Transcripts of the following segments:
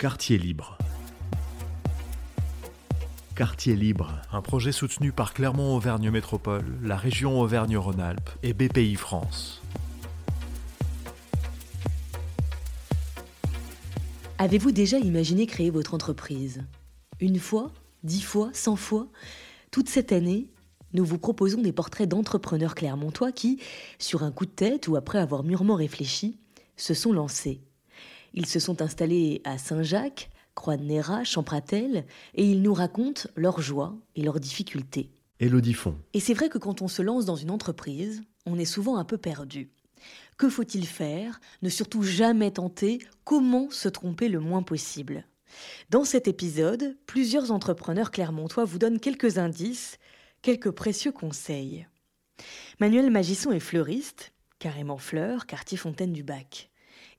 Quartier libre. Quartier libre, un projet soutenu par Clermont-Auvergne Métropole, la région Auvergne-Rhône-Alpes et BPI France. Avez-vous déjà imaginé créer votre entreprise? Une fois Dix fois Cent fois? Toute cette année, nous vous proposons des portraits d'entrepreneurs clermontois qui, sur un coup de tête ou après avoir mûrement réfléchi, se sont lancés. Ils se sont installés à Saint-Jacques, Croix-de-Néra, Champratel, et ils nous racontent leurs joies et leurs difficultés. Élodie Font. Et c'est vrai que quand on se lance dans une entreprise, on est souvent un peu perdu. Que faut-il faire? Ne surtout jamais tenter Comment se tromper le moins possible? Dans cet épisode, plusieurs entrepreneurs clermontois vous donnent quelques indices, quelques précieux conseils. Manuel Magisson est fleuriste, carrément fleur, quartier Fontaine du Bac.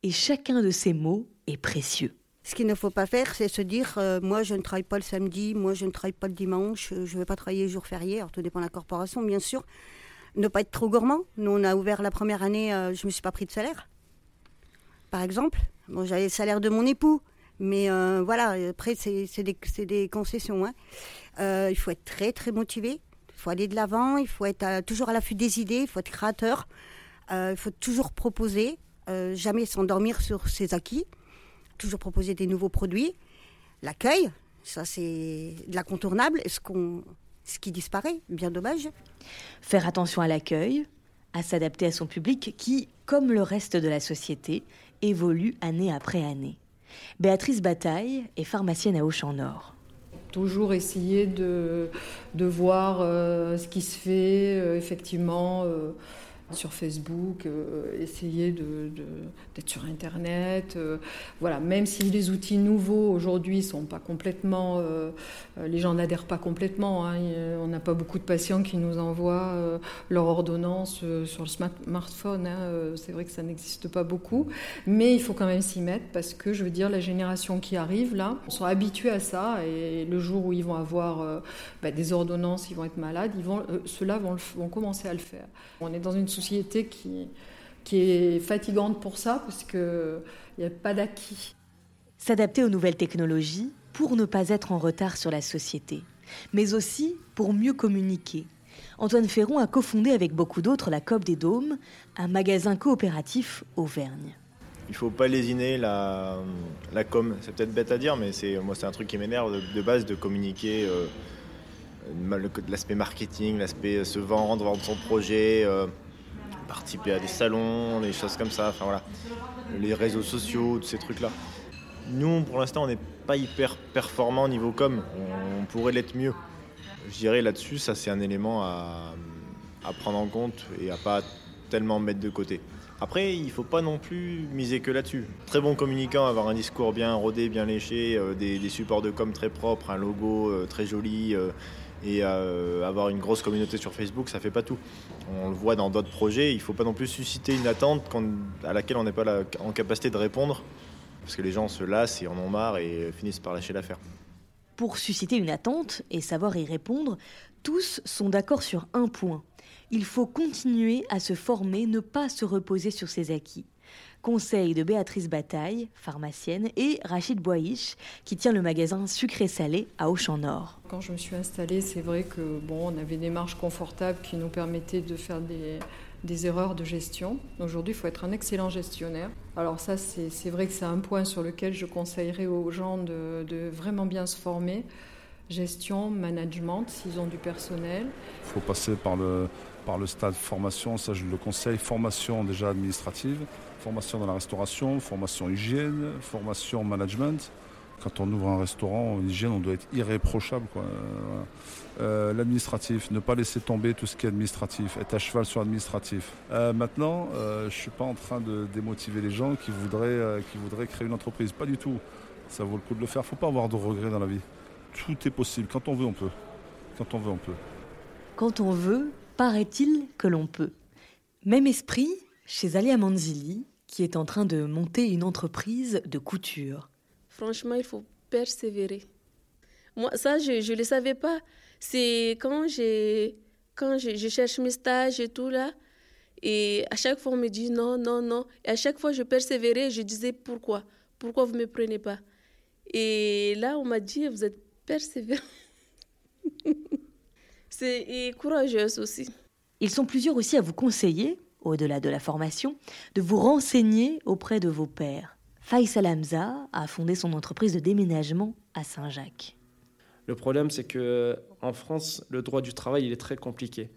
Et chacun de ces mots est précieux. Ce qu'il ne faut pas faire, c'est se dire euh, moi je ne travaille pas le samedi, moi je ne travaille pas le dimanche, euh, je ne vais pas travailler les jours fériés. Alors tout dépend de la corporation, bien sûr. Ne pas être trop gourmand. Nous, on a ouvert la première année, euh, je ne me suis pas pris de salaire. Par exemple, bon, j'avais le salaire de mon époux, mais voilà, après, c'est des, concessions. Hein. il faut être très, très motivé. Il faut aller de l'avant, il faut être toujours à l'affût des idées, il faut être créateur. il faut toujours proposer, jamais s'endormir sur ses acquis toujours proposer des nouveaux produits. L'accueil, ça c'est de l'incontournable. Ce, qu'on, ce qui disparaît, bien dommage. Faire attention à l'accueil, à s'adapter à son public qui, comme le reste de la société, évolue année après année. Béatrice Bataille est pharmacienne à Auchan-Nord. Toujours essayer de, de voir euh, ce qui se fait, euh, effectivement. Euh, sur Facebook, euh, essayer de, d'être sur Internet. Euh, voilà, même si les outils nouveaux aujourd'hui sont pas complètement, euh, les gens n'adhèrent pas complètement. Hein, on n'a pas beaucoup de patients qui nous envoient leur ordonnance sur le smartphone. Hein, c'est vrai que ça n'existe pas beaucoup, mais il faut quand même s'y mettre parce que je veux dire, la génération qui arrive là, on sont habitués à ça et le jour où ils vont avoir bah, des ordonnances, ils vont être malades, ils ceux-là vont, vont commencer à le faire. On est dans une société qui, qui est fatigante pour ça, parce qu'il n'y a pas d'acquis. S'adapter aux nouvelles technologies pour ne pas être en retard sur la société, mais aussi pour mieux communiquer. Antoine Ferron a cofondé avec beaucoup d'autres la COP des Dômes, un magasin coopératif Auvergne. Il faut pas lésiner la, la com. C'est peut-être bête à dire, mais c'est moi c'est un truc qui m'énerve de, base de communiquer euh, l'aspect marketing, l'aspect se vendre, vendre son projet. Euh, participer à des salons, des choses comme ça, enfin voilà, les réseaux sociaux, tous ces trucs-là. Nous, pour l'instant, on n'est pas hyper performant au niveau com, on pourrait l'être mieux. Je dirais là-dessus, ça c'est un élément à, prendre en compte et à pas tellement mettre de côté. Après, il ne faut pas non plus miser que là-dessus. Très bon communicant, avoir un discours bien rodé, bien léché, euh, des, supports de com très propres, un logo euh, très joli, euh, et euh, avoir une grosse communauté sur Facebook, ça fait pas tout. On le voit dans d'autres projets, il faut pas non plus susciter une attente à laquelle on n'est pas en capacité de répondre, parce que les gens se lassent et en ont marre et finissent par lâcher l'affaire. Pour susciter une attente et savoir y répondre, tous sont d'accord sur un point. Il faut continuer à se former, ne pas se reposer sur ses acquis. Conseil de Béatrice Bataille, pharmacienne, et Rachid Boish, qui tient le magasin sucré-salé à Auchan-Nord. Quand je me suis installée, c'est vrai que bon, on avait des marges confortables qui nous permettaient de faire des, des erreurs de gestion. Aujourd'hui, il faut être un excellent gestionnaire. Alors ça, c'est vrai que c'est un point sur lequel je conseillerais aux gens de vraiment bien se former gestion, management, s'ils ont du personnel. Il faut passer par le, par le stade formation, ça je le conseille, formation déjà administrative, formation dans la restauration, formation hygiène, formation management. Quand on ouvre un restaurant, en hygiène, on doit être irréprochable. Euh, l'administratif, ne pas laisser tomber tout ce qui est administratif, être à cheval sur l'administratif. Euh, maintenant, euh, je ne suis pas en train de démotiver les gens qui voudraient, qui voudraient créer une entreprise. Pas du tout. Ça vaut le coup de le faire. Faut pas avoir de regrets dans la vie. Tout est possible. Quand on veut, on peut. Quand on veut, on peut. Quand on veut, paraît-il que l'on peut. Même esprit chez Alia Manzili, qui est en train de monter une entreprise de couture. Franchement, il faut persévérer. Moi, ça, je ne le savais pas. C'est quand, quand je, je, cherche mes stages et tout là, et à chaque fois on me dit non, non, non. Et à chaque fois je persévérais, je disais pourquoi? Pourquoi vous ne me prenez pas? Et là, on m'a dit, vous êtes persévérant. C'est courageuse aussi. Ils sont plusieurs aussi à vous conseiller, au-delà de la formation, de vous renseigner auprès de vos pairs. Faisal Hamza a fondé son entreprise de déménagement à Saint-Jacques. Le problème, c'est que en France, le droit du travail, il est très compliqué.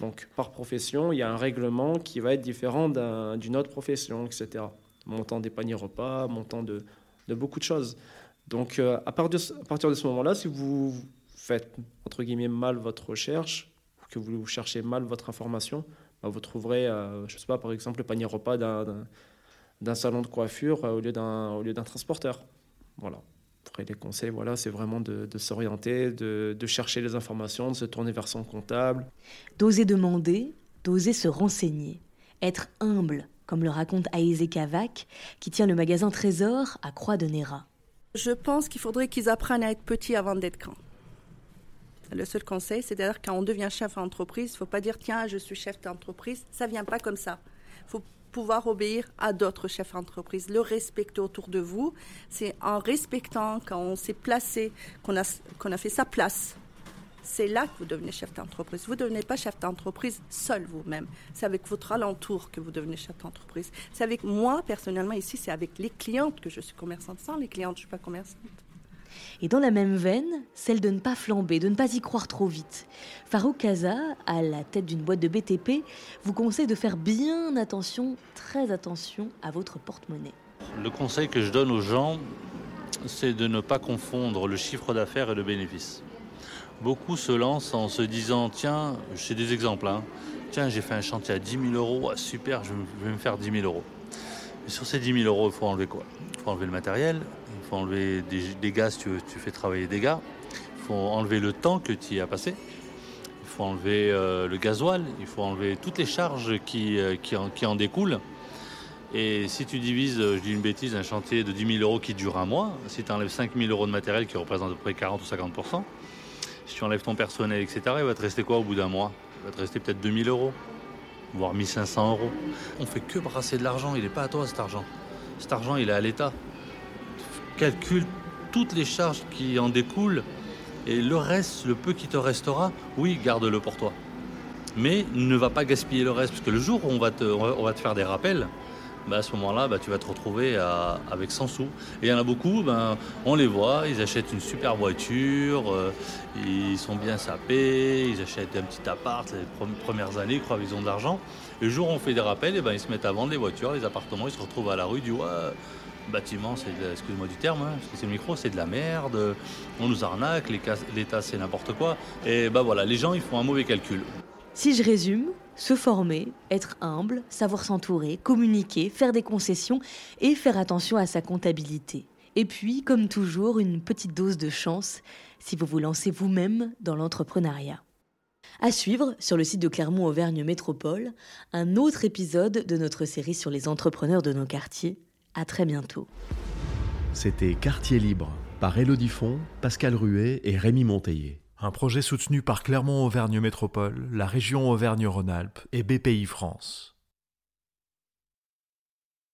Donc, par profession, il y a un règlement qui va être différent d'une autre profession, etc. Montant des paniers repas, montant de, beaucoup de choses. Donc, euh, à, partir de, ce moment-là, si vous faites, entre guillemets, mal votre recherche, que vous cherchez mal votre information, bah, vous trouverez, euh, je ne sais pas, par exemple, le panier repas d'un salon de coiffure euh, au lieu d'un transporteur. Voilà. Après, les conseils, voilà, c'est vraiment de, s'orienter, de, chercher les informations, de se tourner vers son comptable. D'oser demander, d'oser se renseigner, être humble, comme le raconte Aïzé Kavak, qui tient le magasin Trésor à Croix de Néra. Je pense qu'il faudrait qu'ils apprennent à être petits avant d'être grands. Le seul conseil, c'est-à-dire quand on devient chef d'entreprise, il ne faut pas dire tiens, je suis chef d'entreprise. Ça ne vient pas comme ça. Il faut pouvoir obéir à d'autres chefs d'entreprise, le respecter autour de vous. C'est en respectant, quand on s'est placé, qu'on a, qu'on a fait sa place. C'est là que vous devenez chef d'entreprise. Vous ne devenez pas chef d'entreprise seul vous-même. C'est avec votre alentour que vous devenez chef d'entreprise. C'est avec moi, personnellement, ici, c'est avec les clientes que je suis commerçante. Sans les clientes, je ne suis pas commerçante. Et dans la même veine, celle de ne pas flamber, de ne pas y croire trop vite. Farouk Kaza, à la tête d'une boîte de BTP, vous conseille de faire bien attention, très attention à votre porte-monnaie. Le conseil que je donne aux gens, c'est de ne pas confondre le chiffre d'affaires et le bénéfice. Beaucoup se lancent en se disant tiens, j'ai des exemples, hein. tiens, j'ai fait un chantier à 10 000 euros, ah, super, je vais me faire 10 000 euros. Mais sur ces 10 000 euros, il faut enlever quoi? Il faut enlever le matériel, faut enlever des, gars si tu, fais travailler des gars. Il faut enlever le temps que tu y as passé. Il faut enlever euh, le gasoil. Il faut enlever toutes les charges qui, euh, en, découlent. Et si tu divises, euh, je dis une bêtise, un chantier de 10 000 euros qui dure un mois, si tu enlèves 5 000 euros de matériel qui représente à peu près 40 ou 50 si tu enlèves ton personnel, etc., il va te rester quoi au bout d'un mois? Il va te rester peut-être 2 000 euros, voire 1 500 euros. On fait que brasser de l'argent, il n'est pas à toi cet argent. Cet argent, il est à l'État calcule toutes les charges qui en découlent et le reste, le peu qui te restera, oui, garde-le pour toi. Mais ne va pas gaspiller le reste, parce que le jour où on va te faire des rappels, bah, à ce moment-là, bah, tu vas te retrouver avec 100 sous. Et il y en a beaucoup, ben, on les voit, ils achètent une super voiture, euh, ils sont bien sapés, ils achètent un petit appart, les premières années, ils croient qu'ils ont de l'argent. Le jour où on fait des rappels, et ben, ils se mettent à vendre les voitures, les appartements, ils se retrouvent à la rue, du disent bâtiment, c'est, excuse-moi du terme, hein, parce que c'est le micro, c'est de la merde, on nous arnaque, l'État c'est n'importe quoi. Et bah voilà, les gens ils font un mauvais calcul. Si je résume, se former, être humble, savoir s'entourer, communiquer, faire des concessions et faire attention à sa comptabilité. Et puis, comme toujours, une petite dose de chance si vous vous lancez vous-même dans l'entrepreneuriat. À suivre sur le site de Clermont-Auvergne Métropole, un autre épisode de notre série sur les entrepreneurs de nos quartiers à très bientôt. C'était Quartier Libre par Elodie Font, Pascal Ruet et Rémi Monteillé. Un projet soutenu par Clermont-Auvergne Métropole, la région Auvergne-Rhône-Alpes et BPI France.